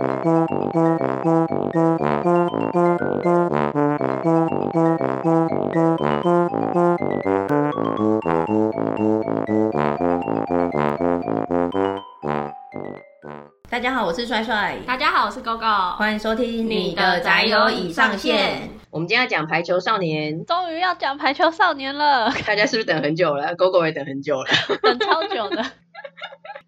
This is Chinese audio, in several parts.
大家好，我是帅帅。大家好，我是 GoGo。欢迎收听你的宅友已上线。我们今天要讲排球少年，终于要讲排球少年了。大家是不是等很久了？GoGo 也等很久了，等超久的。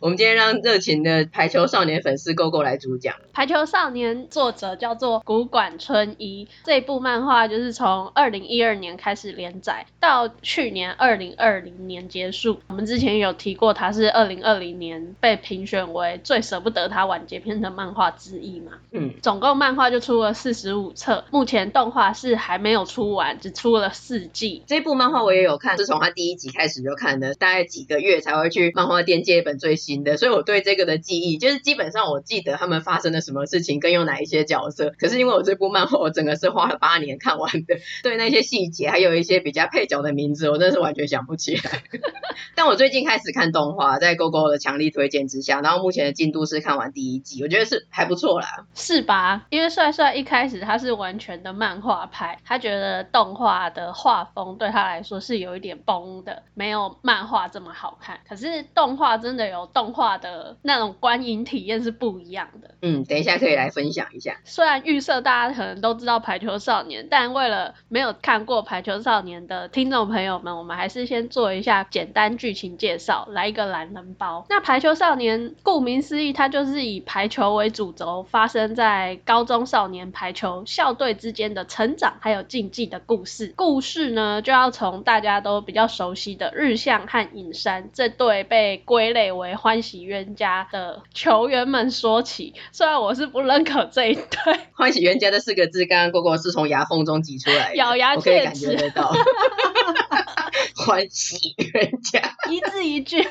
我们今天让热情的排球少年粉丝 GoGo 来主讲。排球少年作者叫做古馆春一，这一部漫画就是从二零一二年开始连载，到去年二零二零年结束。我们之前有提过，他是二零二零年被评选为最舍不得他完结篇的漫画之一嘛。嗯，总共漫画就出了四十五册，目前动画是还没有出完，只出了四季。这部漫画我也有看，是从他第一集开始就看的，大概几个月才会去漫画店借一本最新。的，所以我对这个的记忆就是基本上我记得他们发生了什么事情，跟有哪一些角色。可是因为我这部漫画我整个是花了八年看完的，对那些细节还有一些比较配角的名字，我真的是完全想不起来。但我最近开始看动画，在 GoGo 的强力推荐之下，然后目前的进度是看完第一季，我觉得是还不错啦。是吧？因为帅帅一开始他是完全的漫画派，他觉得动画的画风对他来说是有一点崩的，没有漫画这么好看。可是动画真的有动。动画的那种观影体验是不一样的。嗯，等一下可以来分享一下。虽然预设大家可能都知道《排球少年》，但为了没有看过《排球少年》的听众朋友们，我们还是先做一下简单剧情介绍，来一个懒人包。那《排球少年》顾名思义，它就是以排球为主轴，发生在高中少年排球校队之间的成长还有竞技的故事。故事呢，就要从大家都比较熟悉的日向和影山这对被归类为欢喜冤家的球员们说起，虽然我是不认可这一对。欢喜冤家这四个字，刚刚 GoGo 是从牙缝中挤出来的，咬牙切齿，我可以感觉得到。欢喜冤家，一字一句。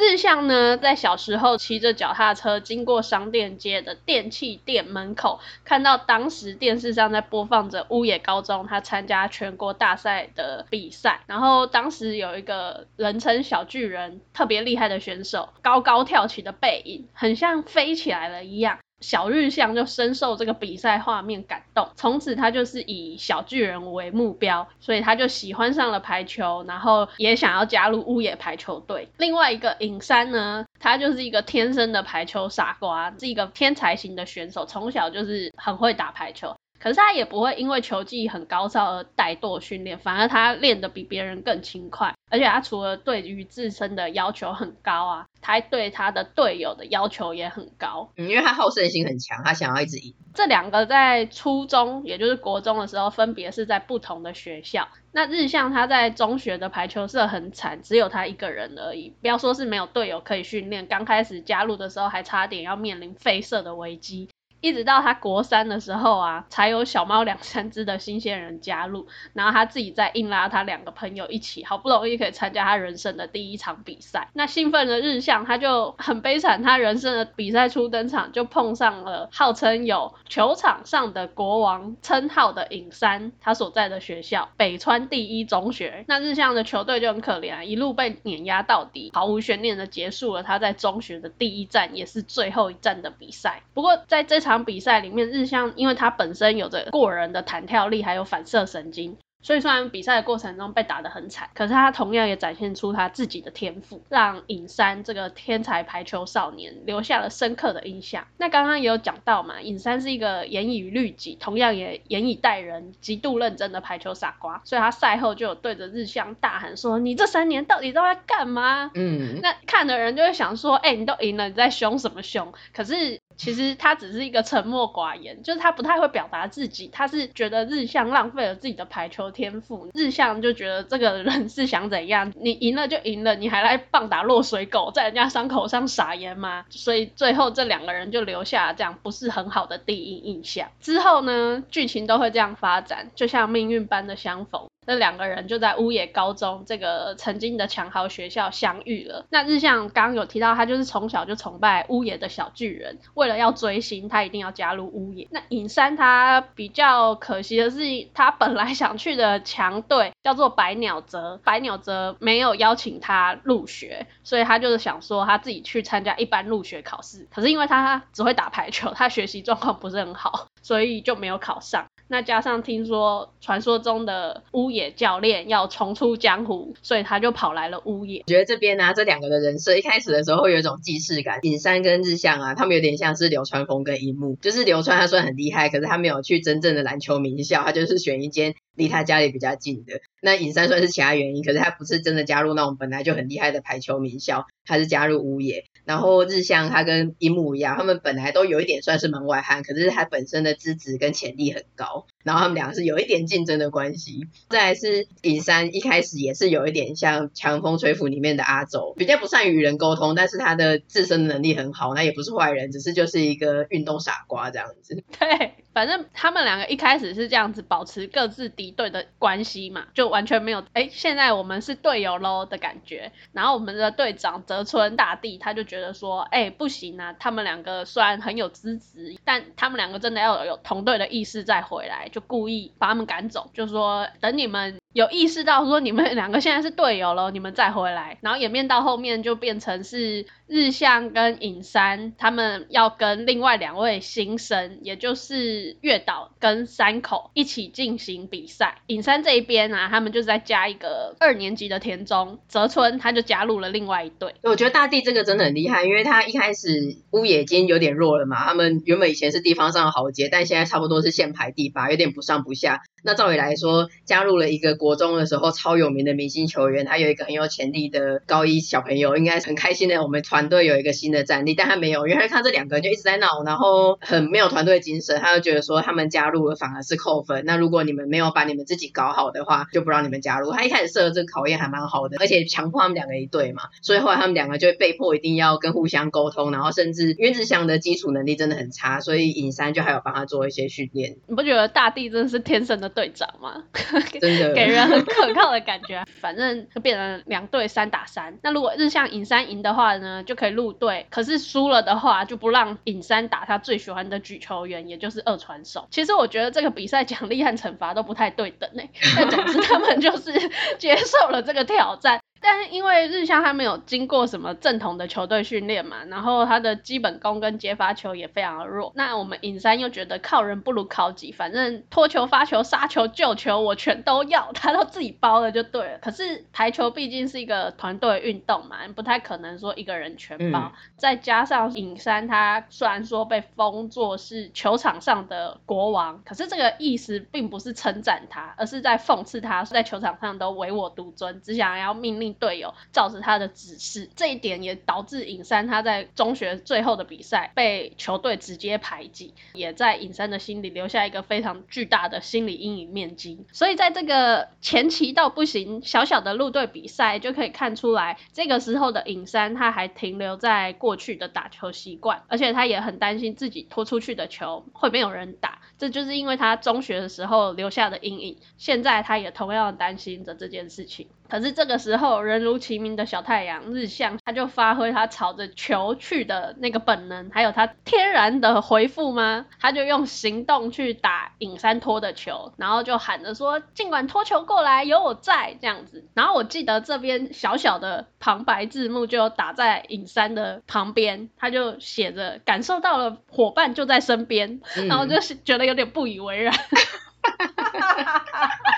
日向呢，在小时候骑着脚踏车经过商店街的电器店门口，看到当时电视上在播放着乌野高中他参加全国大赛的比赛，然后当时有一个人称小巨人特别厉害的选手，高高跳起的背影，很像飞起来了一样。小日向就深受这个比赛画面感动，从此他就是以小巨人为目标，所以他就喜欢上了排球，然后也想要加入屋野排球队。另外一个尹山呢，他就是一个天生的排球傻瓜，是一个天才型的选手，从小就是很会打排球。可是他也不会因为球技很高超而怠惰训练，反而他练得比别人更勤快。而且他除了对于自身的要求很高啊，他对他的队友的要求也很高。嗯，因为他好胜心很强，他想要一直赢。这两个在初中，也就是国中的时候，分别是在不同的学校。那日向他在中学的排球社很惨，只有他一个人而已。不要说是没有队友可以训练，刚开始加入的时候还差点要面临废社的危机。一直到他国三的时候啊，才有小猫两三只的新鲜人加入，然后他自己再硬拉他两个朋友一起，好不容易可以参加他人生的第一场比赛。那兴奋的日向他就很悲惨，他人生的比赛初登场就碰上了号称有球场上的国王称号的影山，他所在的学校北川第一中学。那日向的球队就很可怜啊，一路被碾压到底，毫无悬念的结束了他在中学的第一站，也是最后一站的比赛。不过在这场。场比赛里面，日向因为他本身有着过人的弹跳力，还有反射神经，所以虽然比赛的过程中被打得很惨，可是他同样也展现出他自己的天赋，让尹山这个天才排球少年留下了深刻的印象。那刚刚也有讲到嘛，尹山是一个严以律己，同样也严以待人，极度认真的排球傻瓜，所以他赛后就有对着日向大喊说：“你这三年到底都在干嘛？”嗯，那看的人就会想说：“哎、欸，你都赢了，你在凶什么凶？”可是。其实他只是一个沉默寡言，就是他不太会表达自己，他是觉得日向浪费了自己的排球天赋，日向就觉得这个人是想怎样，你赢了就赢了，你还来棒打落水狗，在人家伤口上撒盐吗？所以最后这两个人就留下了这样不是很好的第一印象。之后呢，剧情都会这样发展，就像命运般的相逢。这两个人就在乌野高中这个曾经的强豪学校相遇了。那日向刚刚有提到，他就是从小就崇拜乌野的小巨人，为了要追星，他一定要加入乌野。那尹山他比较可惜的是，他本来想去的强队叫做白鸟泽，白鸟泽没有邀请他入学，所以他就是想说他自己去参加一般入学考试。可是因为他只会打排球，他学习状况不是很好，所以就没有考上。那加上听说传说中的乌野教练要重出江湖，所以他就跑来了乌野。我觉得这边呢、这两个的人设一开始的时候会有一种既视感。影山跟日向啊，他们有点像是流川枫跟樱木，就是流川他虽然很厉害，可是他没有去真正的篮球名校，他就是选一间离他家里比较近的。那尹山算是其他原因，可是他不是真的加入那种本来就很厉害的排球名校，他是加入乌野。然后日向他跟樱木一样，他们本来都有一点算是门外汉，可是他本身的资质跟潜力很高，然后他们两个是有一点竞争的关系。再来是尹山一开始也是有一点像强风吹拂里面的阿走，比较不善于与人沟通，但是他的自身能力很好，那也不是坏人，只是就是一个运动傻瓜这样子。对，反正他们两个一开始是这样子保持各自敌对的关系嘛，就完全没有哎，现在我们是队友喽的感觉。然后我们的队长泽村大地他就觉得。说，哎、不行啊！他们两个虽然很有资质，但他们两个真的要有同队的意识再回来，就故意把他们赶走，就说等你们。有意识到说你们两个现在是队友了，你们再回来，然后演变到后面就变成是日向跟影山他们要跟另外两位新生，也就是月岛跟山口一起进行比赛。影山这一边啊，他们就是在加一个二年级的田中泽村，他就加入了另外一队。我觉得大地这个真的很厉害，因为他一开始乌野已经有点弱了嘛，他们原本以前是地方上的豪杰，但现在差不多是现排第八，有点不上不下。那照理来说，加入了一个国中的时候超有名的明星球员，他有一个很有潜力的高一小朋友，应该很开心的。我们团队有一个新的战力，但他没有，因为他看这两个人就一直在闹，然后很没有团队精神，他就觉得说他们加入了反而是扣分。那如果你们没有把你们自己搞好的话，就不让你们加入。他一开始设的这个考验还蛮好的，而且强迫他们两个一队嘛，所以后来他们两个就被迫一定要跟互相沟通，然后甚至因为日向的基础能力真的很差，所以尹山就还有帮他做一些训练。你不觉得大地真的是天生的队长吗？真的给人很可靠的感觉，反正就变成两队三打三。那如果日向影山赢的话呢，就可以入队；可是输了的话，就不让影山打他最喜欢的举球员，也就是二传手。其实我觉得这个比赛奖励和惩罚都不太对等呢，但总之他们就是接受了这个挑战。但是因为日向他没有经过什么正统的球队训练嘛，然后他的基本功跟接发球也非常的弱。那我们尹山又觉得靠人不如靠己，反正拖球、发球、杀球、救球我全都要，他都自己包了就对了。可是排球毕竟是一个团队运动嘛，不太可能说一个人全包。嗯、再加上尹山他虽然说被封作是球场上的国王，可是这个意思并不是称赞他，而是在讽刺他在球场上都唯我独尊，只想要命令。队友照着他的指示，这一点也导致尹山他在中学最后的比赛被球队直接排挤，也在尹山的心里留下一个非常巨大的心理阴影面积。所以在这个前期到不行小小的路队比赛就可以看出来，这个时候的尹山他还停留在过去的打球习惯，而且他也很担心自己拖出去的球会没有人打，这就是因为他中学的时候留下的阴影。现在他也同样担心着这件事情。可是这个时候，人如其名的小太阳日向，他就发挥他朝着球去的那个本能，还有他天然的回复吗？他就用行动去打影山托的球，然后就喊着说：“尽管托球过来，有我在。”这样子。然后我记得这边小小的旁白字幕就打在影山的旁边，他就写着：“感受到了伙伴就在身边。嗯”然后就是觉得有点不以为然。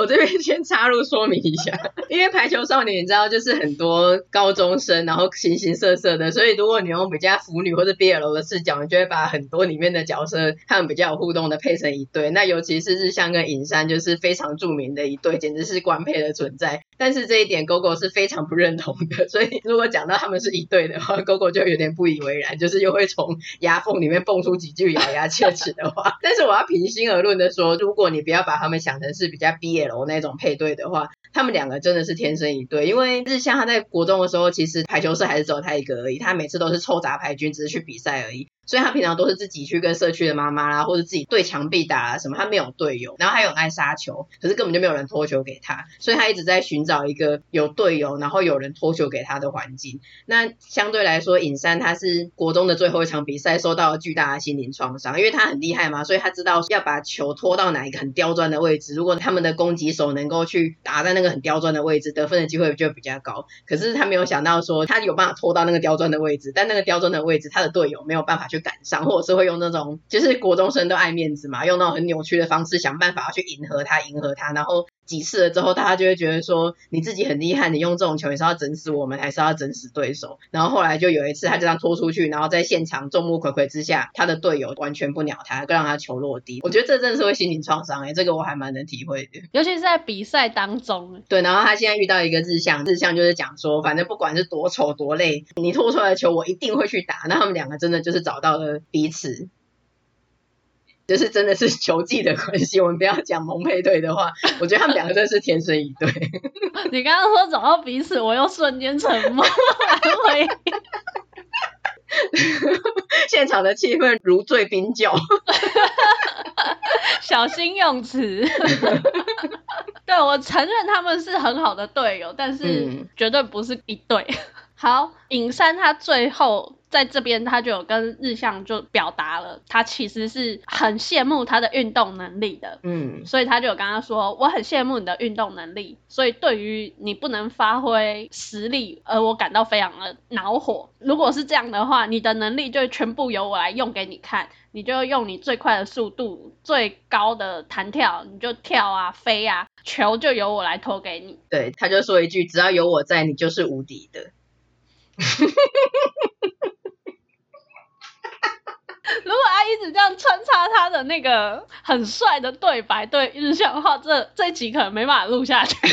我这边先插入说明一下，因为排球少年你知道就是很多高中生，然后形形色色的，所以如果你用比较腐女或者 BL 的视角，你就会把很多里面的角色他们比较有互动的配成一对。那尤其是日向跟影山就是非常著名的一对，简直是官配的存在。但是这一点 GoGo 是非常不认同的，所以如果讲到他们是一对的话，GoGo 就有点不以为然，就是又会从牙缝里面蹦出几句咬牙切齿的话。但是我要平心而论的说，如果你不要把他们想成是比较 BL。那种配对的话，他们两个真的是天生一对。因为日向他在国中的时候，其实排球社还是只有他一个而已，他每次都是凑杂牌军，只是去比赛而已。所以他平常都是自己去跟社区的妈妈啦，或者自己对墙壁打啊什么，他没有队友，然后还有爱杀球，可是根本就没有人托球给他，所以他一直在寻找一个有队友，然后有人托球给他的环境。那相对来说，尹山他是国中的最后一场比赛受到了巨大的心灵创伤，因为他很厉害嘛，所以他知道要把球拖到哪一个很刁钻的位置，如果他们的攻击手能够去打在那个很刁钻的位置，得分的机会就比较高。可是他没有想到说，他有办法拖到那个刁钻的位置，但那个刁钻的位置，他的队友没有办法去赶上，或者是会用那种，就是国中生都爱面子嘛，用那种很扭曲的方式想办法要去迎合他，迎合他，然后。几次了之后，大家就会觉得说，你自己很厉害，你用这种球，你是要整死我们，还是要整死对手？然后后来就有一次，他就这样拖出去，然后在现场众目睽睽之下，他的队友完全不鸟他，更让他球落地。我觉得这真的是会心灵创伤哎，这个我还蛮能体会的，尤其是在比赛当中。对，然后他现在遇到一个日向，日向就是讲说，反正不管是多丑多累，你拖出来的球我一定会去打。那他们两个真的就是找到了彼此。就是真的是球技的关系，我们不要讲萌配对的话，我觉得他们两个真的是天生一对。你刚刚说找到彼此，我又瞬间沉默。现场的气氛如醉冰酒，小心用词。对，我承认他们是很好的队友，但是绝对不是一对。好，尹山他最后。在这边，他就有跟日向就表达了，他其实是很羡慕他的运动能力的，嗯，所以他就有跟他说，我很羡慕你的运动能力，所以对于你不能发挥实力，而我感到非常的恼火。如果是这样的话，你的能力就全部由我来用给你看，你就用你最快的速度、最高的弹跳，你就跳啊、飞啊，球就由我来投给你。对，他就说一句，只要有我在，你就是无敌的。如果他一直这样穿插他的那个很帅的对白对日向的话，这这集可能没办法录下去。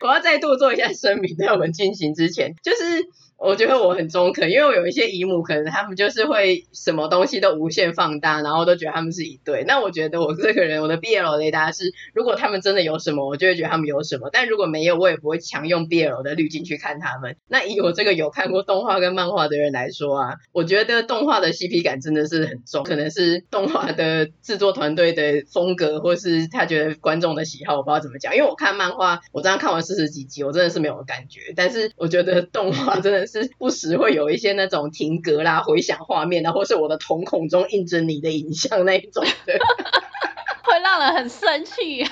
我要再度做一下声明，在我们进行之前，就是。我觉得我很中肯，因为我有一些姨母，可能他们就是会什么东西都无限放大，然后都觉得他们是一对。那我觉得我这个人，我的 BL 雷达是，如果他们真的有什么，我就会觉得他们有什么；但如果没有，我也不会强用 BL 的滤镜去看他们。那以我这个有看过动画跟漫画的人来说啊，我觉得动画的 CP 感真的是很重，可能是动画的制作团队的风格，或是他觉得观众的喜好，我不知道怎么讲。因为我看漫画，我这样看完四十几集，我真的是没有感觉。但是我觉得动画真的。是不时会有一些那种停格啦、回响画面啊，或是我的瞳孔中印着你的影像那一种的，会让人很生气。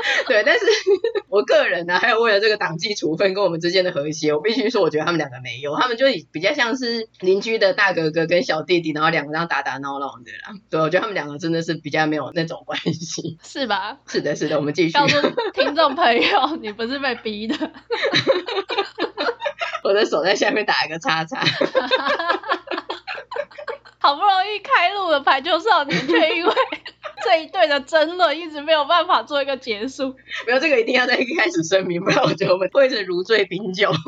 对，但是我个人呢、啊，还有为了这个党纪处分跟我们之间的和谐，我必须说，我觉得他们两个没有，他们就比较像是邻居的大哥哥跟小弟弟，然后两个这样打打闹闹的啦。对，我觉得他们两个真的是比较没有那种关系，是吧？是的，是的，我们继续。告诉听众朋友，你不是被逼的。我的手在下面打一个叉叉，好不容易开路的排球少年，却因为 这一对的争论，一直没有办法做一个结束。没有这个一定要在一开始声明，不然我觉得我们会是如醉冰酒。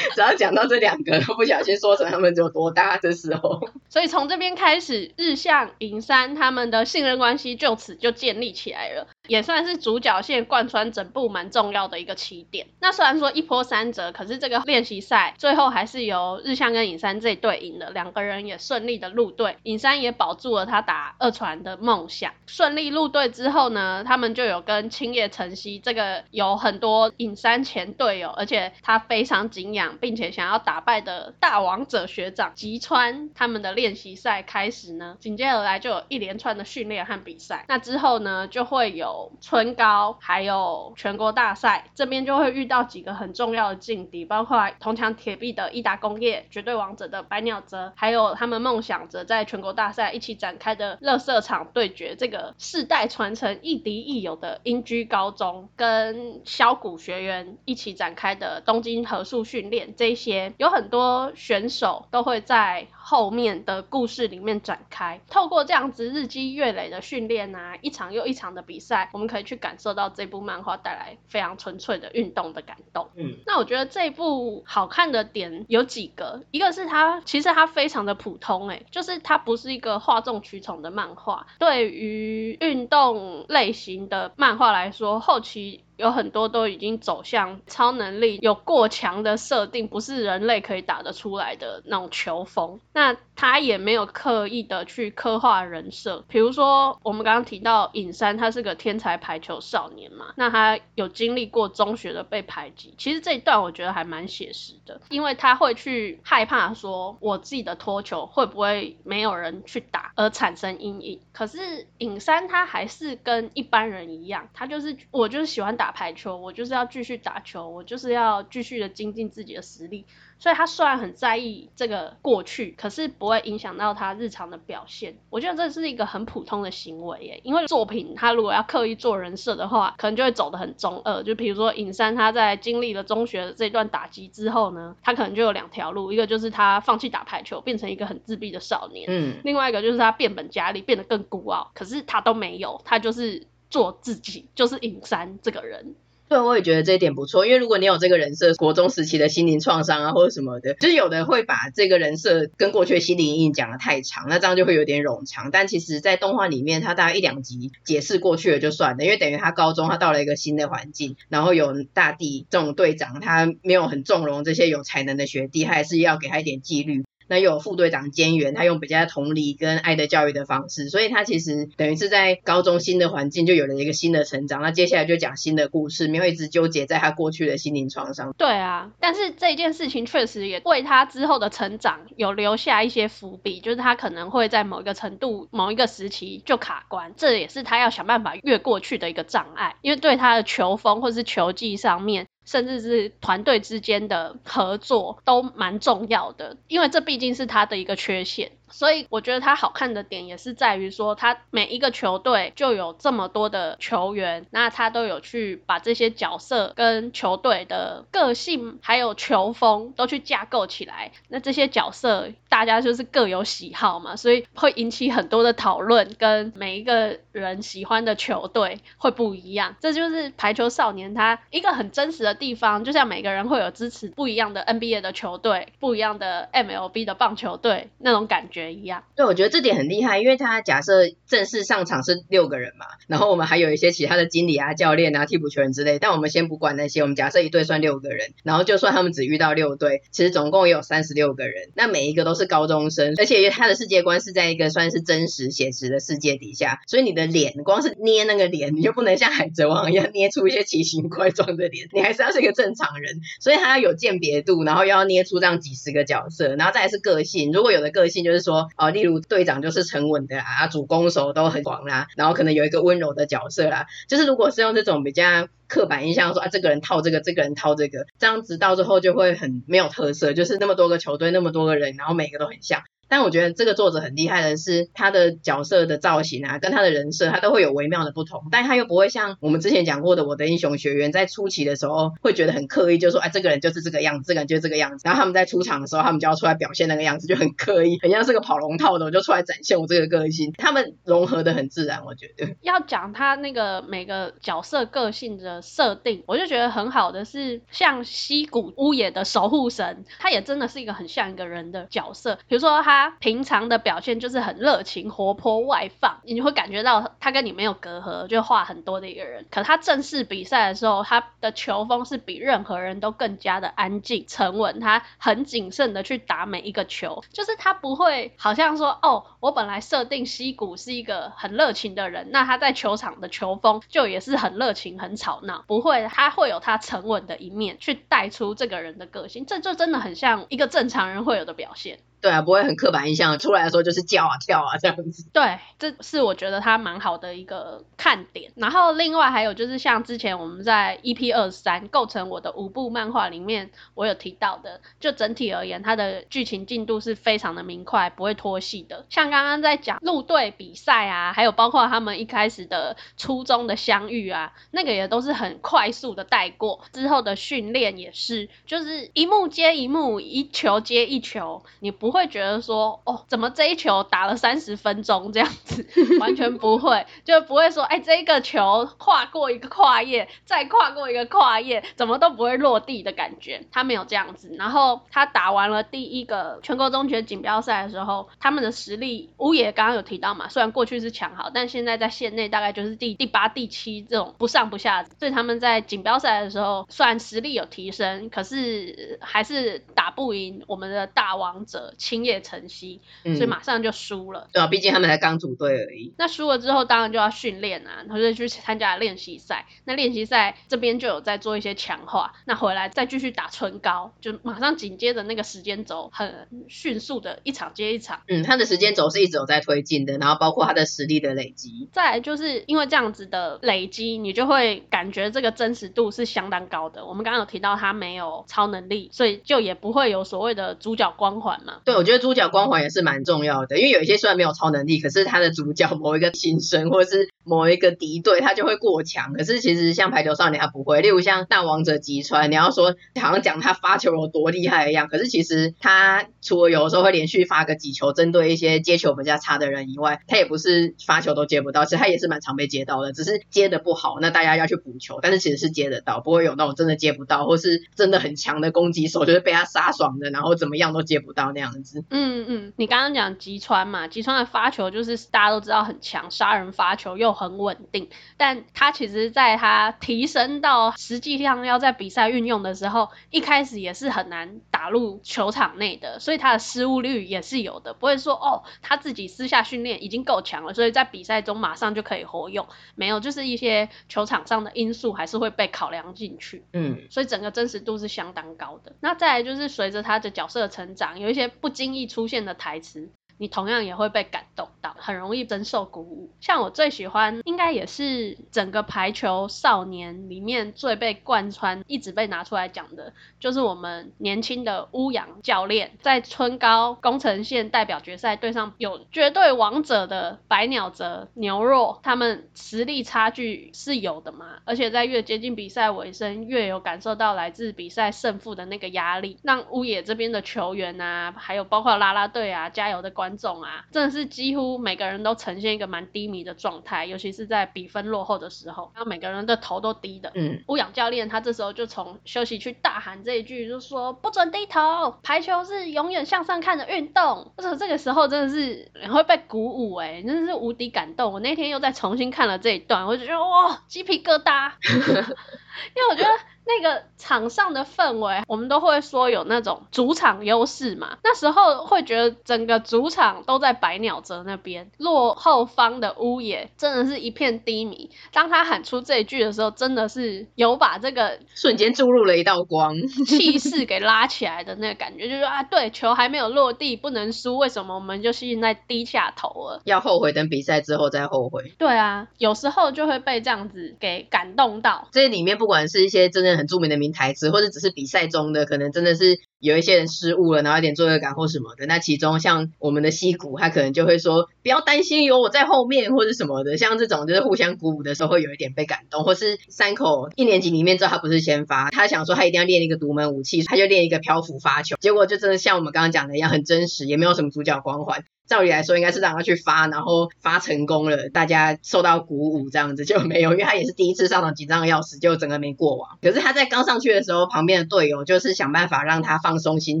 只要讲到这两个，不小心说成他们有多大的时候，所以从这边开始，日向、银山他们的信任关系就此就建立起来了。也算是主角线贯穿整部蛮重要的一个起点。那虽然说一波三折，可是这个练习赛最后还是由日向跟影山这一队赢了，两个人也顺利的入队，影山也保住了他打二传的梦想。顺利入队之后呢，他们就有跟青叶城西这个有很多影山前队友，而且他非常敬仰并且想要打败的大王者学长吉川他们的练习赛开始呢，紧接而来就有一连串的训练和比赛。那之后呢，就会有。春高还有全国大赛这边就会遇到几个很重要的劲敌，包括铜墙铁壁的益达工业、绝对王者的百鸟泽，还有他们梦想着在全国大赛一起展开的垃圾场对决。这个世代传承亦敌亦友的音駒高中跟枭谷学员一起展开的东京合宿训练，这些有很多选手都会在后面的故事里面展开。透过这样子日积月累的训练啊，一场又一场的比赛，我们可以去感受到这部漫画带来非常纯粹的运动的感动。嗯，那我觉得这部好看的点有几个，一个是它其实它非常的普通，诶，就是它不是一个哗众取宠的漫画。对于运动类型的漫画来说，后期有很多都已经走向超能力，有过强的设定，不是人类可以打得出来的那种球风。那他也没有刻意的去刻画人设，比如说我们刚刚提到尹山，他是个天才排球少年嘛，那他有经历过中学的被排挤，其实这一段我觉得还蛮写实的，因为他会去害怕说我自己的脱球会不会没有人去打而产生阴影。可是尹山他还是跟一般人一样，他就是我就是喜欢打排球，我就是要继续打球，我就是要继续的精进自己的实力。所以他虽然很在意这个过去，可是不会影响到他日常的表现。我觉得这是一个很普通的行为耶，因为作品他如果要刻意做人设的话，可能就会走得很中二。就比如说尹山他在经历了中学的这段打击之后呢，他可能就有两条路，一个就是他放弃打排球，变成一个很自闭的少年，嗯，另外一个就是他变本加厉，变得更孤傲。可是他都没有，他就是做自己，就是尹山这个人。对，我也觉得这一点不错，因为如果你有这个人设，国中时期的心灵创伤啊，或者什么的，就是有的会把这个人设跟过去的心理阴影讲得太长，那这样就会有点冗长。但其实，在动画里面，他大概一两集解释过去了就算了，因为等于他高中他到了一个新的环境，然后有大地这种队长，他没有很纵容这些有才能的学弟，他还是要给他一点纪律。那又有副队长兼员，他用比较同理跟爱的教育的方式，所以他其实等于是在高中新的环境就有了一个新的成长。那接下来就讲新的故事，没有一直纠结在他过去的心灵创伤。对啊，但是这件事情确实也为他之后的成长有留下一些伏笔，就是他可能会在某一个程度、某一个时期就卡关，这也是他要想办法越过去的一个障碍，因为对他的球风或是球技上面。甚至是团队之间的合作都蛮重要的，因为这毕竟是他的一个缺陷。所以我觉得他好看的点也是在于说，他每一个球队就有这么多的球员，那他都有去把这些角色跟球队的个性还有球风都去架构起来。那这些角色大家就是各有喜好嘛，所以会引起很多的讨论，跟每一个人喜欢的球队会不一样。这就是排球少年他一个很真实的地方，就像每个人会有支持不一样的 NBA 的球队，不一样的 MLB 的棒球队那种感觉。学一样，对，我觉得这点很厉害，因为他假设正式上场是六个人嘛，然后我们还有一些其他的经理啊、教练啊、替补球员之类，但我们先不管那些，我们假设一队算六个人，然后就算他们只遇到六队，其实总共也有三十六个人，那每一个都是高中生，而且他的世界观是在一个算是真实写实的世界底下，所以你的脸光是捏那个脸，你就不能像海贼王一样捏出一些奇形怪状的脸，你还是要是一个正常人，所以他要有鉴别度，然后又要捏出这样几十个角色，然后再是个性，如果有的个性就是。说哦，例如队长就是沉稳的啊，主攻手都很广啦，然后可能有一个温柔的角色啦，就是如果是用这种比较刻板印象说啊，这个人套这个，这个人套这个，这样子到最后就会很没有特色，就是那么多个球队，那么多个人，然后每个都很像。但我觉得这个作者很厉害的是，他的角色的造型啊，跟他的人设，他都会有微妙的不同，但他又不会像我们之前讲过的《我的英雄学院》在初期的时候会觉得很刻意，就说哎，这个人就是这个样子，这个人就是这个样子。然后他们在出场的时候，他们就要出来表现那个样子，就很刻意，很像是个跑龙套的，我就出来展现我这个个性。他们融合的很自然，我觉得。要讲他那个每个角色个性的设定，我就觉得很好的是，像西谷屋野的守护神，他也真的是一个很像一个人的角色。比如说他平常的。表现就是很热情、活泼、外放，你会感觉到他跟你没有隔阂，就话很多的一个人。可他正式比赛的时候，他的球风是比任何人都更加的安静、沉稳，他很谨慎的去打每一个球，就是他不会好像说，哦，我本来设定西谷是一个很热情的人，那他在球场的球风就也是很热情、很吵那，不会，他会有他沉稳的一面去带出这个人的个性，这就真的很像一个正常人会有的表现。对啊，不会很刻板印象，出来的时候就是叫啊跳啊这样子。对，这是我觉得他蛮好的一个看点。然后另外还有就是像之前我们在 EP 二三构成我的五部漫画里面，我有提到的，就整体而言，它的剧情进度是非常的明快，不会拖戏的。像刚刚在讲陆队比赛啊，还有包括他们一开始的初中的相遇啊，那个也都是很快速的带过。之后的训练也是，就是一幕接一幕，一球接一球，你不会。觉得说，哦，怎么这一球打了三十分钟这样子，完全不会，就不会说，哎，这一个球跨过一个跨页，再跨过一个跨页，怎么都不会落地的感觉，他没有这样子。然后他打完了第一个全国中学锦标赛的时候，他们的实力，乌野刚刚有提到嘛，虽然过去是强好，但现在在县内大概就是第第八、第七这种不上不下，所以他们在锦标赛的时候，虽然实力有提升，可是还是打不赢我们的大王者青叶晨曦，所以马上就输了。嗯、对啊，毕竟他们才刚组队而已。那输了之后，当然就要训练啊，然后就去参加练习赛。那练习赛这边就有在做一些强化，那回来再继续打春高，就马上紧接着那个时间轴，很迅速的一场接一场。嗯，他的时间轴是一直有在推进的，然后包括他的实力的累积。再来就是因为这样子的累积，你就会感觉这个真实度是相当高的。我们刚刚有提到他没有超能力，所以就也不会有所谓的主角光环嘛。对，我觉得主角光环也是蛮重要的，因为有一些虽然没有超能力，可是他的主角某一个新生或者是某一个敌对，他就会过强。可是其实像排球少年他不会，例如像大王者吉川，你要说好像讲他发球有多厉害一样，可是其实他除了有的时候会连续发个几球针对一些接球比较差的人以外，他也不是发球都接不到，其实他也是蛮常被接到的，只是接的不好，那大家要去补球，但是其实是接得到，不会有那种真的接不到，或是真的很强的攻击手就是被他杀爽的，然后怎么样都接不到那样子。嗯嗯，你刚刚讲吉川嘛，吉川的发球就是大家都知道很强，杀人发球又很稳定，但他其实在他提升到实际上要在比赛运用的时候，一开始也是很难打入球场内的，所以他的失误率也是有的，不会说哦他自己私下训练已经够强了，所以在比赛中马上就可以活用，没有，就是一些球场上的因素还是会被考量进去。嗯，所以整个真实度是相当高的。那再来就是随着他的角色成长，有一些不经意出现的台词。你同样也会被感动到，很容易深受鼓舞。像我最喜欢，应该也是整个排球少年里面最被贯穿、一直被拿出来讲的，就是我们年轻的乌阳教练，在春高宫城县代表决赛对上有绝对王者的白鸟泽牛若，他们实力差距是有的嘛，而且在越接近比赛尾声，越有感受到来自比赛胜负的那个压力，让乌野这边的球员啊，还有包括啦啦队啊，加油的观观众啊，真的是几乎每个人都呈现一个蛮低迷的状态，尤其是在比分落后的时候，然后每个人的头都低的。嗯，乌养教练他这时候就从休息区大喊这一句，就说不准低头，排球是永远向上看的运动。而且这个时候真的是你会被鼓舞哎、欸，真的是无敌感动。我那天又再重新看了这一段，我就觉得哇，鸡皮疙瘩，因为我觉得。那个场上的氛围，我们都会说有那种主场优势嘛。那时候会觉得整个主场都在百鸟泽那边，落后方的乌野真的是一片低迷。当他喊出这一句的时候，真的是有把这个瞬间注入了一道光，气势给拉起来的那个感觉，就是说啊，对，球还没有落地，不能输，为什么我们就现在低下头了？要后悔，等比赛之后再后悔。对啊，有时候就会被这样子给感动到。这里面不管是一些真很著名的名台词，或者只是比赛中的，可能真的是有一些人失误了，然后有点罪恶感或什么的。那其中像我们的西谷，他可能就会说不要担心，有我在后面或者什么的。像这种就是互相鼓舞的时候，会有一点被感动。或是山口一年级里面之后，他不是先发，他想说他一定要练一个独门武器，他就练一个漂浮发球，结果就真的像我们刚刚讲的一样，很真实，也没有什么主角光环。照理来说，应该是让他去发，然后发成功了，大家受到鼓舞，这样子就没有，因为他也是第一次上场，紧张的要死，就整个没过网。可是他在刚上去的时候，旁边的队友就是想办法让他放松心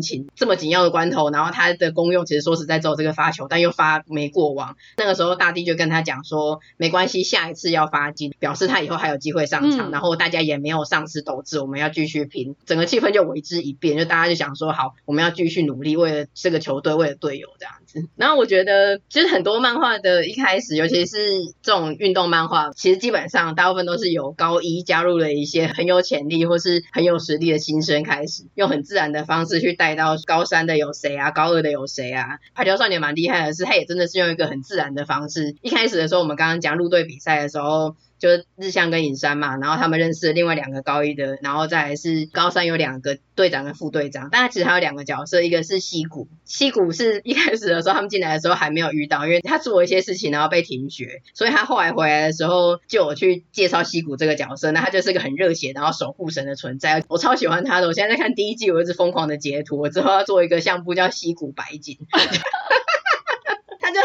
情。这么紧要的关头，然后他的功用其实说实在只有这个发球，但又发没过网。那个时候大帝就跟他讲说，没关系，下一次要发金，表示他以后还有机会上场。嗯、然后大家也没有丧失斗志，我们要继续拼。整个气氛就为之一变，就大家就想说，好，我们要继续努力，为了这个球队，为了队友这样子。然后我觉得。其实很多漫画的一开始，尤其是这种运动漫画，其实基本上大部分都是由高一加入了一些很有潜力或是很有实力的新生开始，用很自然的方式去带到高三的有谁啊，高二的有谁啊。排球少年蛮厉害的是，他也真的是用一个很自然的方式。一开始的时候，我们刚刚讲入队比赛的时候。就是日向跟影山嘛，然后他们认识了另外两个高一的，然后再是高三有两个队长跟副队长，但他其实还有两个角色，一个是西谷，西谷是一开始的时候他们进来的时候还没有遇到，因为他做了一些事情然后被停学，所以他后来回来的时候就有去介绍西谷这个角色，那他就是个很热血然后守护神的存在，我超喜欢他的，我现在在看第一季，我一直疯狂的截图，我之后要做一个相簿叫西谷白金。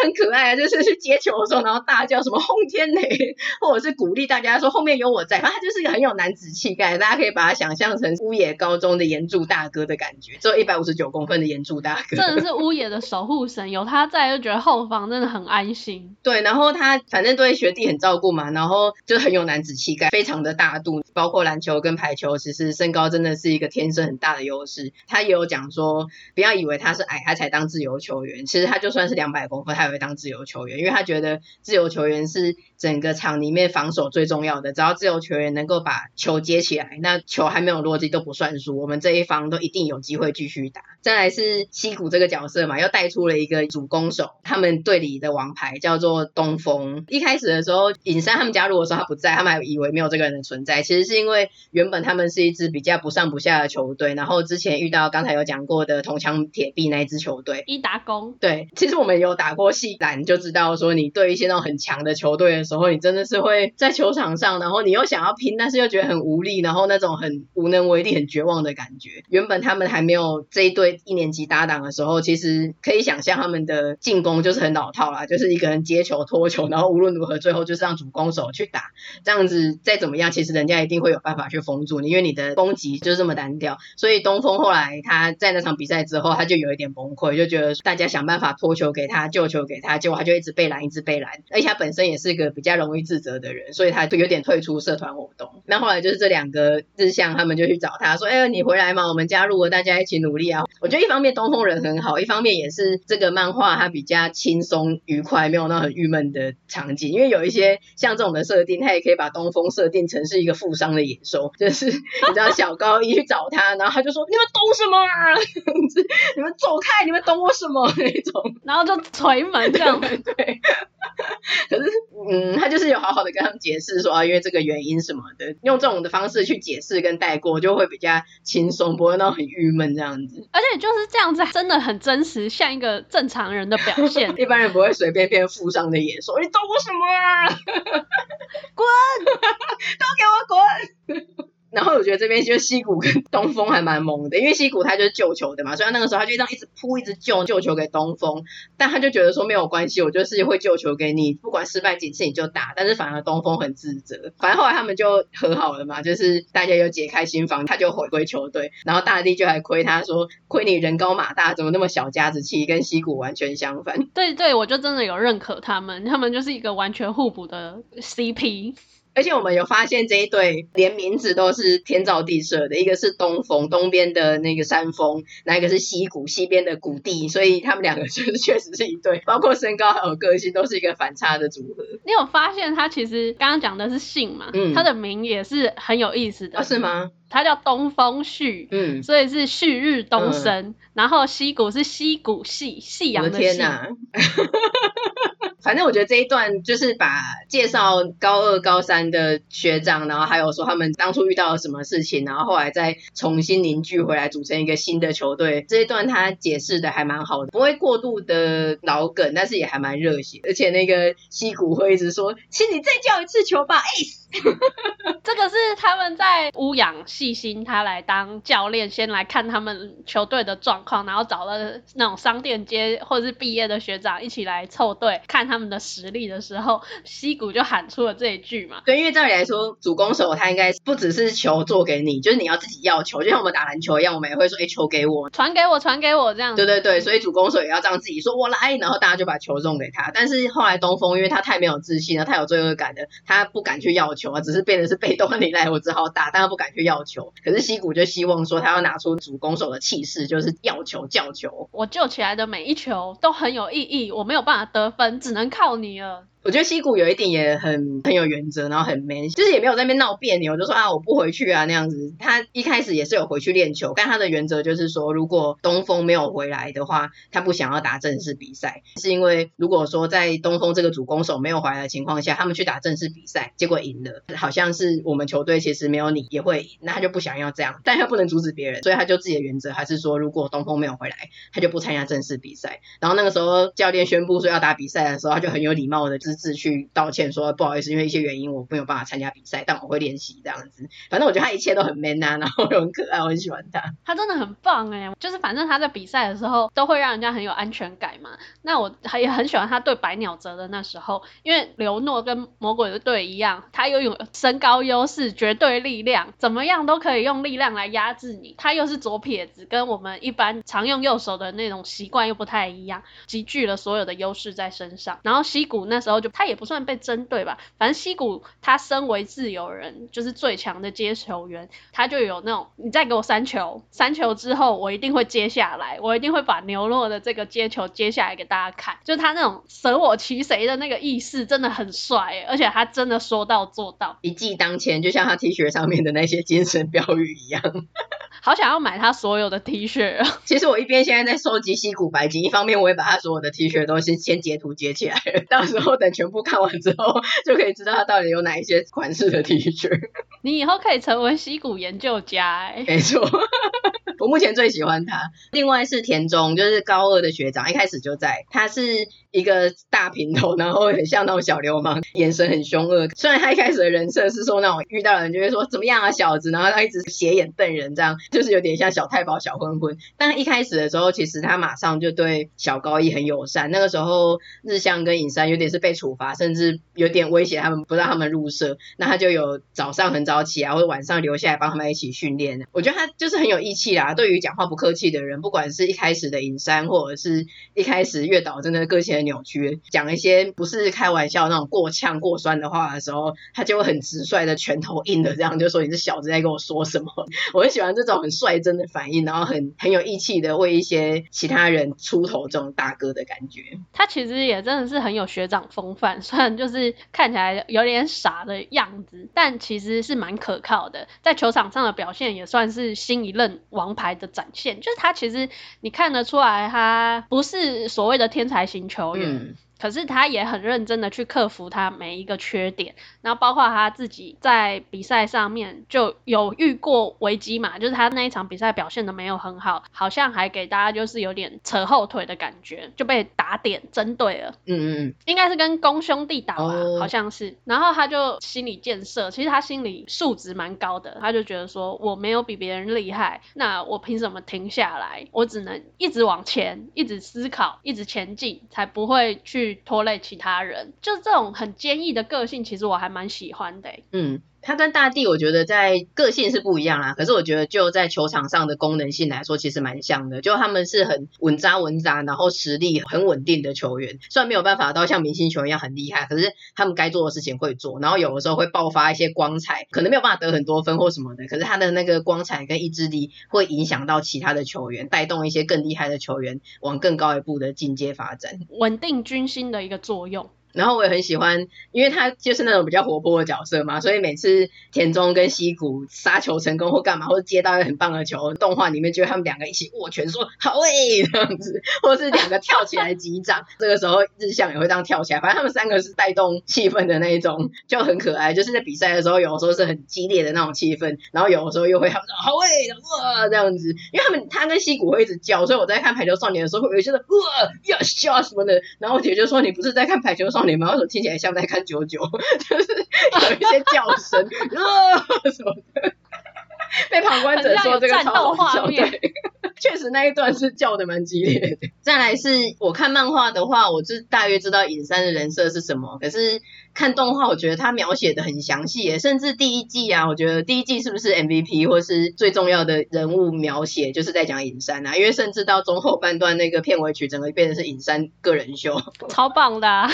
很可爱，就是去接球的时候，然后大叫什么“轰天雷”，或者是鼓励大家说后面有我在。反正他就是一个很有男子气概，大家可以把他想象成乌野高中的岩柱大哥的感觉，只有一百五十九公分的岩柱大哥，真的是乌野的守护神，有他在就觉得后方真的很安心。对，然后他反正对学弟很照顾嘛，然后就很有男子气概，非常的大度。包括篮球跟排球，其实身高真的是一个天生很大的优势。他也有讲说，不要以为他是矮，他才当自由球员，其实他就算是两百公分，他也会当自由球员，因为他觉得自由球员是整个场里面防守最重要的。只要自由球员能够把球接起来，那球还没有落地都不算输，我们这一方都一定有机会继续打。再来是西谷这个角色嘛，又带出了一个主攻手，他们队里的王牌叫做东风。一开始的时候，尹山他们加入的时候他不在，他们还以为没有这个人的存在。其实是因为原本他们是一支比较不上不下的球队，然后之前遇到刚才有讲过的铜墙铁壁那一支球队一打工。对，其实我们有打过系篮，就知道说你对一些那种很强的球队的时候，你真的是会在球场上，然后你又想要拼，但是又觉得很无力，然后那种很无能为力、很绝望的感觉。原本他们还没有这一对一年级搭档的时候，其实可以想象他们的进攻就是很老套啦，就是一个人接球、拖球，然后无论如何最后就是让主攻手去打，这样子再怎么样，其实人家一定会有办法去封住你，因为你的攻击就是这么单调。所以东风后来他在那场比赛之后，他就有一点崩溃，就觉得大家想办法拖球给他、救球给他，结果他就一直被拦，一直被拦。而且他本身也是一个比较容易自责的人，所以他就有点退出社团活动。那后来就是这两个日向他们就去找他说：“哎，你回来嘛，我们加入了，大家一起努力啊！”我觉得一方面东风人很好，一方面也是这个漫画它比较轻松愉快，没有那很郁闷的场景。因为有一些像这种的设定，他也可以把东风设定成是一个富商的野兽，就是你知道小高一去找他，然后他就说：“你们懂什么啊？你们走开！你们懂我什么？”那种，然后就捶门这样。对。可是，嗯，他就是有好好的跟他们解释说啊，因为这个原因什么的，用这种的方式去解释跟带过，就会比较轻松，不会那种很郁闷这样子。而且就是这样子，真的很真实，像一个正常人的表现。一般人不会随便变富商的野兽。你懂我什么啊？滚！都给我滚！然后我觉得这边就是西谷跟东峰还蛮猛的，因为西谷他就是救球的嘛，所以那个时候他就这样一直扑，一直救救球给东峰，但他就觉得说没有关系，我就是会救球给你，不管失败几次你就打，但是反而东峰很自责，反正后来他们就和好了嘛，就是大家又解开心防，他就回归球队，然后大地就还亏他说，亏你人高马大，怎么那么小家子气，跟西谷完全相反。对对，我就真的有认可他们，他们就是一个完全互补的 CP。而且我们有发现这一对连名字都是天造地设的，一个是东峰，东边的那个山峰，那一个是西谷，西边的谷地，所以他们两个就是确实是一对，包括身高还有个性都是一个反差的组合。你有发现他其实刚刚讲的是姓嘛？嗯，他的名也是很有意思的。哦，是吗？他叫东风旭，嗯，所以是旭日东升，嗯，然后西谷是西谷夕，夕阳的夕。天哪！反正我觉得这一段就是把介绍高二、高三的学长，然后还有说他们当初遇到了什么事情，然后后来再重新凝聚回来，组成一个新的球队。这一段他解释的还蛮好的，不会过度的脑梗，但是也还蛮热血。而且那个西谷会一直说：“请你再叫一次球吧，Ace。” 这个是他们在乌养细心他来当教练，先来看他们球队的状况，然后找了那种商店街或者是毕业的学长一起来凑队看他们的实力的时候，西谷就喊出了这一句嘛。对，因为照理来说，主攻手他应该不只是球做给你，就是你要自己要球，就像我们打篮球一样，我们也会说，哎，球给我，传给我，传给我这样。对对对，所以主攻手也要这样自己说，我来，然后大家就把球送给他。但是后来东风，因为他太没有自信了，太有罪恶感的，他不敢去要球球啊，只是变得是被动的，你来我只好打，但他不敢去要球。可是西谷就希望说，他要拿出主攻手的气势，就是要球叫球。我救起来的每一球都很有意义，我没有办法得分，只能靠你了。我觉得西谷有一点也很很有原则，然后很 man，就是也没有在那边闹别扭，就说啊我不回去啊那样子。他一开始也是有回去练球，但他的原则就是说，如果东风没有回来的话，他不想要打正式比赛，是因为如果说在东风这个主攻手没有回来的情况下，他们去打正式比赛，结果赢了，好像是我们球队其实没有你也会赢，那他就不想要这样，但他不能阻止别人，所以他就自己的原则还是说，如果东风没有回来，他就不参加正式比赛。然后那个时候教练宣布说要打比赛的时候，他就很有礼貌的自去道歉说不好意思，因为一些原因我没有办法参加比赛，但我会练习这样子。反正我觉得他一切都很 man 啊，然后又很可爱，我很喜欢他。他真的很棒哎，就是反正他在比赛的时候都会让人家很有安全感嘛。那我也很喜欢他对白鸟泽的那时候，因为刘诺跟魔鬼的队一样，他又有身高优势、绝对力量，怎么样都可以用力量来压制你。他又是左撇子，跟我们一般常用右手的那种习惯又不太一样，集聚了所有的优势在身上。然后西谷那时候就他也不算被针对吧，反正西谷他身为自由人，就是最强的接球员，他就有那种你再给我三球，三球之后我一定会接下来，我一定会把牛洛的这个接球接下来给大家看，就他那种舍我其谁的那个意识真的很帅，而且他真的说到做到，一骑当千，就像他 T 恤上面的那些精神标语一样。好想要买他所有的 T 恤。其实我一边现在在收集西谷白金，一方面我也把他所有的 T 恤都先先截图截起来，到时候等全部看完之后，就可以知道它到底有哪一些款式的 T 恤。你以后可以成为西谷研究家哎。没错，我目前最喜欢他。另外是田中，就是高二的学长，一开始就在，他是。一个大平头，然后很像那种小流氓，眼神很凶恶。虽然他一开始的人设是说那种遇到人就会说怎么样啊小子，然后他一直斜眼瞪人，这样就是有点像小太保、小混混。但一开始的时候，其实他马上就对小高一很友善。那个时候日向跟影山有点是被处罚，甚至有点威胁他们，不让他们入社。那他就有早上很早起来，或者晚上留下来帮他们一起训练。我觉得他就是很有义气啦。对于讲话不客气的人，不管是一开始的影山，或者是一开始月岛真的个性。扭曲，讲一些不是开玩笑那种过呛过酸的话的时候，他就会很直率的拳头硬的这样就说，你是小子在跟我说什么？我很喜欢这种很率真的反应，然后很很有义气的为一些其他人出头这种大哥的感觉。他其实也真的是很有学长风范，虽然就是看起来有点傻的样子，但其实是蛮可靠的，在球场上的表现也算是新一任王牌的展现。就是他其实你看得出来，他不是所谓的天才型球。嗯。可是他也很认真的去克服他每一个缺点，然后包括他自己在比赛上面就有遇过危机嘛，就是他那一场比赛表现的没有很好，好像还给大家就是有点扯后腿的感觉，就被打点针对了。嗯嗯嗯，应该是跟公兄弟打吧，哦、好像是。然后他就心理建设，其实他心理素质蛮高的，他就觉得说我没有比别人厉害，那我凭什么停下来？我只能一直往前，一直思考，一直前进，才不会去。拖累其他人，就这种很坚毅的个性，其实我还蛮喜欢的。嗯。他跟大地，我觉得在个性是不一样啦。可是我觉得就在球场上的功能性来说，其实蛮像的。就他们是很稳扎稳扎，然后实力很稳定的球员。虽然没有办法到像明星球员一样很厉害，可是他们该做的事情会做。然后有的时候会爆发一些光彩，可能没有办法得很多分或什么的。可是他的那个光彩跟意志力会影响到其他的球员，带动一些更厉害的球员往更高一步的进阶发展，稳定军心的一个作用。然后我也很喜欢，因为他就是那种比较活泼的角色嘛，所以每次田中跟西谷杀球成功或干嘛，或者接到一个很棒的球，动画里面就他们两个一起握拳说好诶这样子，或者是两个跳起来击掌，这个时候日向也会这样跳起来，反正他们三个是带动气氛的那一种，就很可爱。就是在比赛的时候，有的时候是很激烈的那种气氛，然后有的时候又会他们说好诶哇这样子，因为他们他跟西谷会一直叫，所以我在看排球少年的时候会有一些的哇呀笑什么的，然后我姐就说你不是在看排球少你们为什么听起来像在看九九？就是有一些叫声啊 什么的，被旁观者说这个超好笑。对，确实那一段是叫的蛮激烈的。再来是我看漫画的话，我就大约知道尹山的人设是什么。可是看动画，我觉得他描写的很详细耶，甚至第一季啊，我觉得第一季是不是 MVP 或是最重要的人物描写，就是在讲尹山啊。因为甚至到中后半段那个片尾曲，整个变成是尹山个人秀，超棒的啊。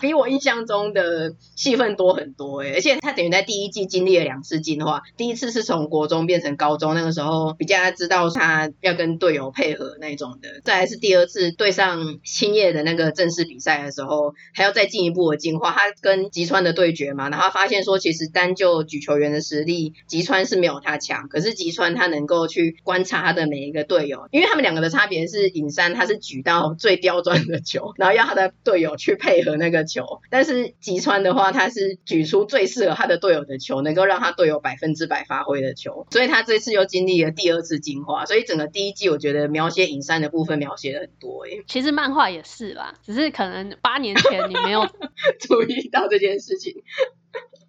比我印象中的戏份多很多哎，而且他等于在第一季经历了两次进化，第一次是从国中变成高中，那个时候比较知道他要跟队友配合那种的，再来是第二次对上青叶的那个正式比赛的时候，还要再进一步的进化，他跟吉川的对决嘛，然后发现说其实单就举球员的实力，吉川是没有他强，可是吉川他能够去观察他的每一个队友，因为他们两个的差别是尹山他是举到最刁钻的球，然后要他的队友去配合那个球，但是吉川的话，他是举出最适合他的队友的球，能够让他队友百分之百发挥的球，所以他这次又经历了第二次进化，所以整个第一季我觉得描写影山的部分描写的很多诶。其实漫画也是啦，只是可能八年前你没有 注意到这件事情。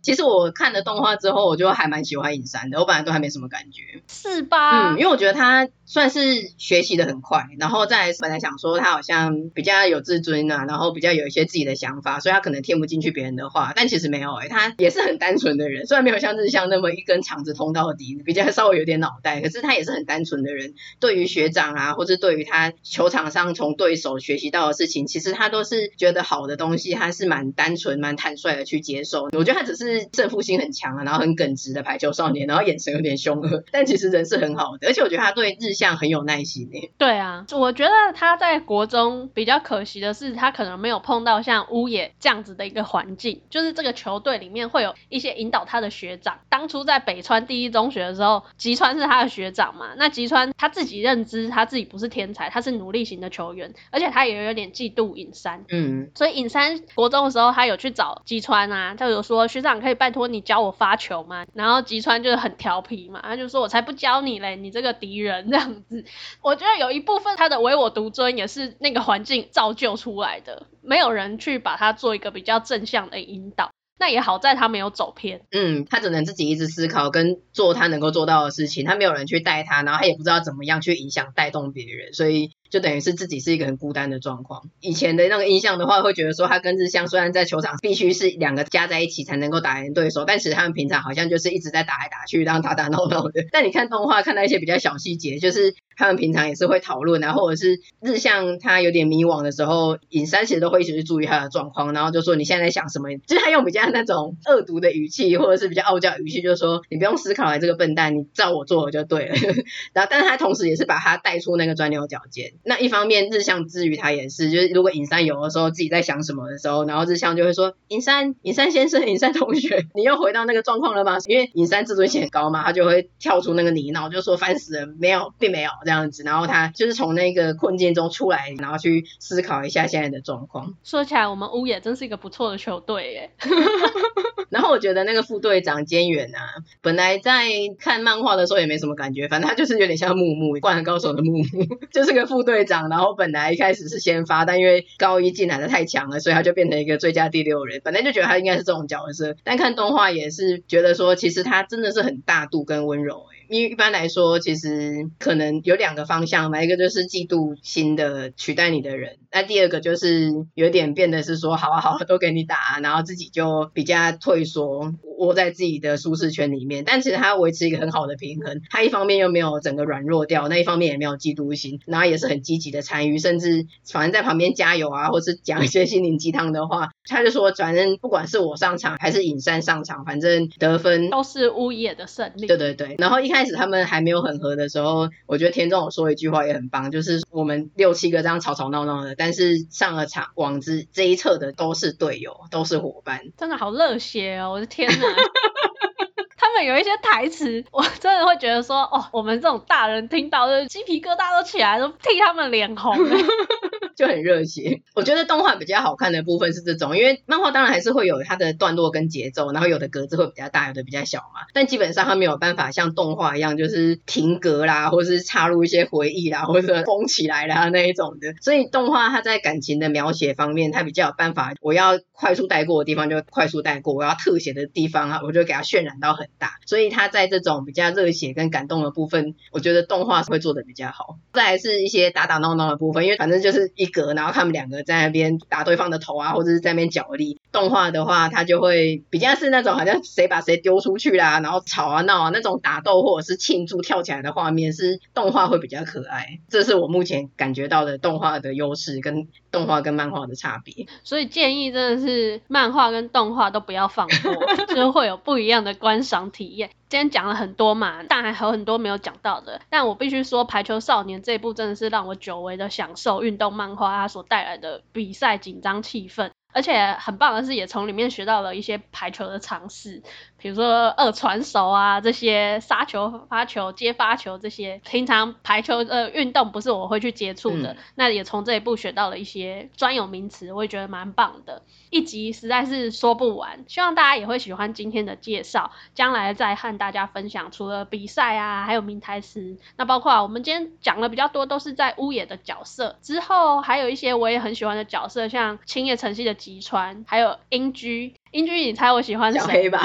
其实我看了动画之后，我就还蛮喜欢尹山的，我本来都还没什么感觉，是吧？嗯，因为我觉得他。算是学习的很快，然后再来本来想说他好像比较有自尊啊，然后比较有一些自己的想法，所以他可能听不进去别人的话，但其实没有诶、欸，他也是很单纯的人，虽然没有像日向那么一根肠子通到底，比较稍微有点脑袋，可是他也是很单纯的人。对于学长啊，或者对于他球场上从对手学习到的事情，其实他都是觉得好的东西，他是蛮单纯、蛮坦率的去接受。我觉得他只是胜负心很强啊，然后很耿直的排球少年，然后眼神有点凶恶，但其实人是很好的，而且我觉得他对日向很有耐心。对啊，我觉得他在国中比较可惜的是，他可能没有碰到像乌野这样子的一个环境，就是这个球队里面会有一些引导他的学长。当初在北川第一中学的时候，吉川是他的学长嘛，那吉川他自己认知他自己不是天才，他是努力型的球员，而且他也有点嫉妒尹山，嗯，所以尹山国中的时候，他有去找吉川啊，他有说学长可以拜托你教我发球吗？然后吉川就是很调皮嘛，他就说我才不教你嘞，你这个敌人这样子。我觉得有一部分他的唯我独尊也是那个环境造就出来的，没有人去把他做一个比较正向的引导。那也好在他没有走偏，嗯，他只能自己一直思考跟做他能够做到的事情，他没有人去带他，然后他也不知道怎么样去影响带动别人，所以。就等于是自己是一个很孤单的状况。以前的那个印象的话，会觉得说他跟日向虽然在球场必须是两个加在一起才能够打赢对手，但其实他们平常好像就是一直在打来打去，然后打打闹闹的。但你看动画看到一些比较小细节，就是他们平常也是会讨论啊，或者是日向他有点迷惘的时候，尹山其实都会一直去注意他的状况，然后就说你现在在想什么？就是他用比较那种恶毒的语气，或者是比较傲娇语气，就是说你不用思考来这个笨蛋，你照我做就对了。然后，但是他同时也是把他带出那个钻牛角尖。那一方面，日向之于他也是，就是如果尹山有的时候自己在想什么的时候，然后日向就会说：“尹山，尹山先生，尹山同学，你又回到那个状况了吗？”因为尹山自尊心很高嘛，他就会跳出那个泥淖，就说：“烦死了，没有，并没有这样子。”然后他就是从那个困境中出来，然后去思考一下现在的状况。说起来，我们乌野真是一个不错的球队耶。然后我觉得那个副队长兼远啊，本来在看漫画的时候也没什么感觉，反正他就是有点像木木，灌篮高手的木木，就是个副队长。然后本来一开始是先发，但因为高一进来的太强了，所以他就变成一个最佳第六人。本来就觉得他应该是这种角色，但看动画也是觉得说，其实他真的是很大度跟温柔哎。因为一般来说，其实可能有两个方向嘛，一个就是嫉妒心的取代你的人，那第二个就是有点变得是说，好啊好啊，都给你打，然后自己就比较退缩，窝在自己的舒适圈里面。但其实他维持一个很好的平衡，他一方面又没有整个软弱掉，那一方面也没有嫉妒心，然后也是很积极的参与，甚至反正在旁边加油啊，或是讲一些心灵鸡汤的话，他就说，反正不管是我上场还是尹山上场，反正得分都是乌野的胜利。对对对，然后一开。开始他们还没有很合的时候，我觉得田中说一句话也很棒，就是我们六七个这样吵吵闹闹的，但是上了场网子这一侧的都是队友，都是伙伴，真的好热血哦！我的天哪，他们有一些台词，我真的会觉得说，哦，我们这种大人听到就鸡皮疙瘩都起来，都替他们脸红。就很热血。我觉得动画比较好看的部分是这种，因为漫画当然还是会有它的段落跟节奏，然后有的格子会比较大，有的比较小嘛。但基本上它没有办法像动画一样，就是停格啦，或者是插入一些回忆啦，或者封起来啦那一种的。所以动画它在感情的描写方面，它比较有办法。我要快速带过的地方就快速带过，我要特写的地方啊，我就给它渲染到很大。所以它在这种比较热血跟感动的部分，我觉得动画会做的比较好。再来是一些打打闹闹的部分，因为反正就是一。格，然后他们两个在那边打对方的头啊，或者是在那边角力。动画的话，它就会比较是那种好像谁把谁丢出去啦，然后吵啊闹啊那种打斗或者是庆祝跳起来的画面，是动画会比较可爱。这是我目前感觉到的动画的优势跟动画跟漫画的差别。所以建议真的是漫画跟动画都不要放过，就会有不一样的观赏体验。今天讲了很多嘛，但还有很多没有讲到的。但我必须说，《排球少年》这一部真的是让我久违的享受运动漫画它所带来的比赛紧张气氛。而且很棒的是，也从里面学到了一些排球的常识，比如说二传手啊，这些杀球、发球、接发球这些，平常排球呃运动不是我会去接触的，嗯、那也从这一部学到了一些专有名词，我也觉得蛮棒的。一集实在是说不完，希望大家也会喜欢今天的介绍，将来再和大家分享除了比赛啊，还有名台词，那包括我们今天讲的比较多都是在屋野的角色，之后还有一些我也很喜欢的角色，像青叶城系的。吉川，还有英居，英俊，你猜我喜欢谁？小黑吧。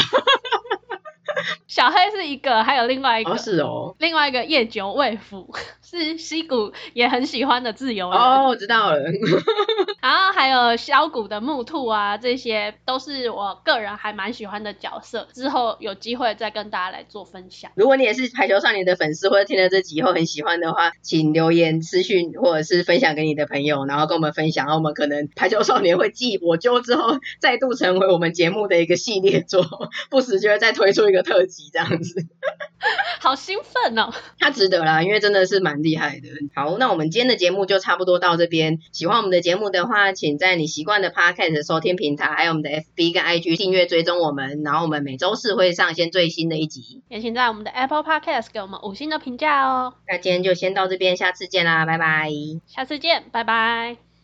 小黑是一个，还有另外一个，哦是哦，另外一个夜久未辅是西谷也很喜欢的自由人。哦，我知道了。然后还有小谷的木兔啊，这些都是我个人还蛮喜欢的角色。之后有机会再跟大家来做分享。如果你也是排球少年的粉丝，或者听了这集以后很喜欢的话，请留言私讯或者是分享给你的朋友，然后跟我们分享。然后我们可能排球少年会继我揪之后，再度成为我们节目的一个系列作，不时就会再推出一个特辑这样子。好兴奋哦！他值得啦，因为真的是蛮厉害的。好，那我们今天的节目就差不多到这边。喜欢我们的节目的话，请在你习惯的 Podcast 收听平台，还有我们的 FB 跟 IG 订阅追踪我们。然后我们每周四会上线最新的一集。也请在我们的 Apple Podcast 给我们五星的评价哦。那今天就先到这边，下次见啦，拜拜。下次见，拜拜。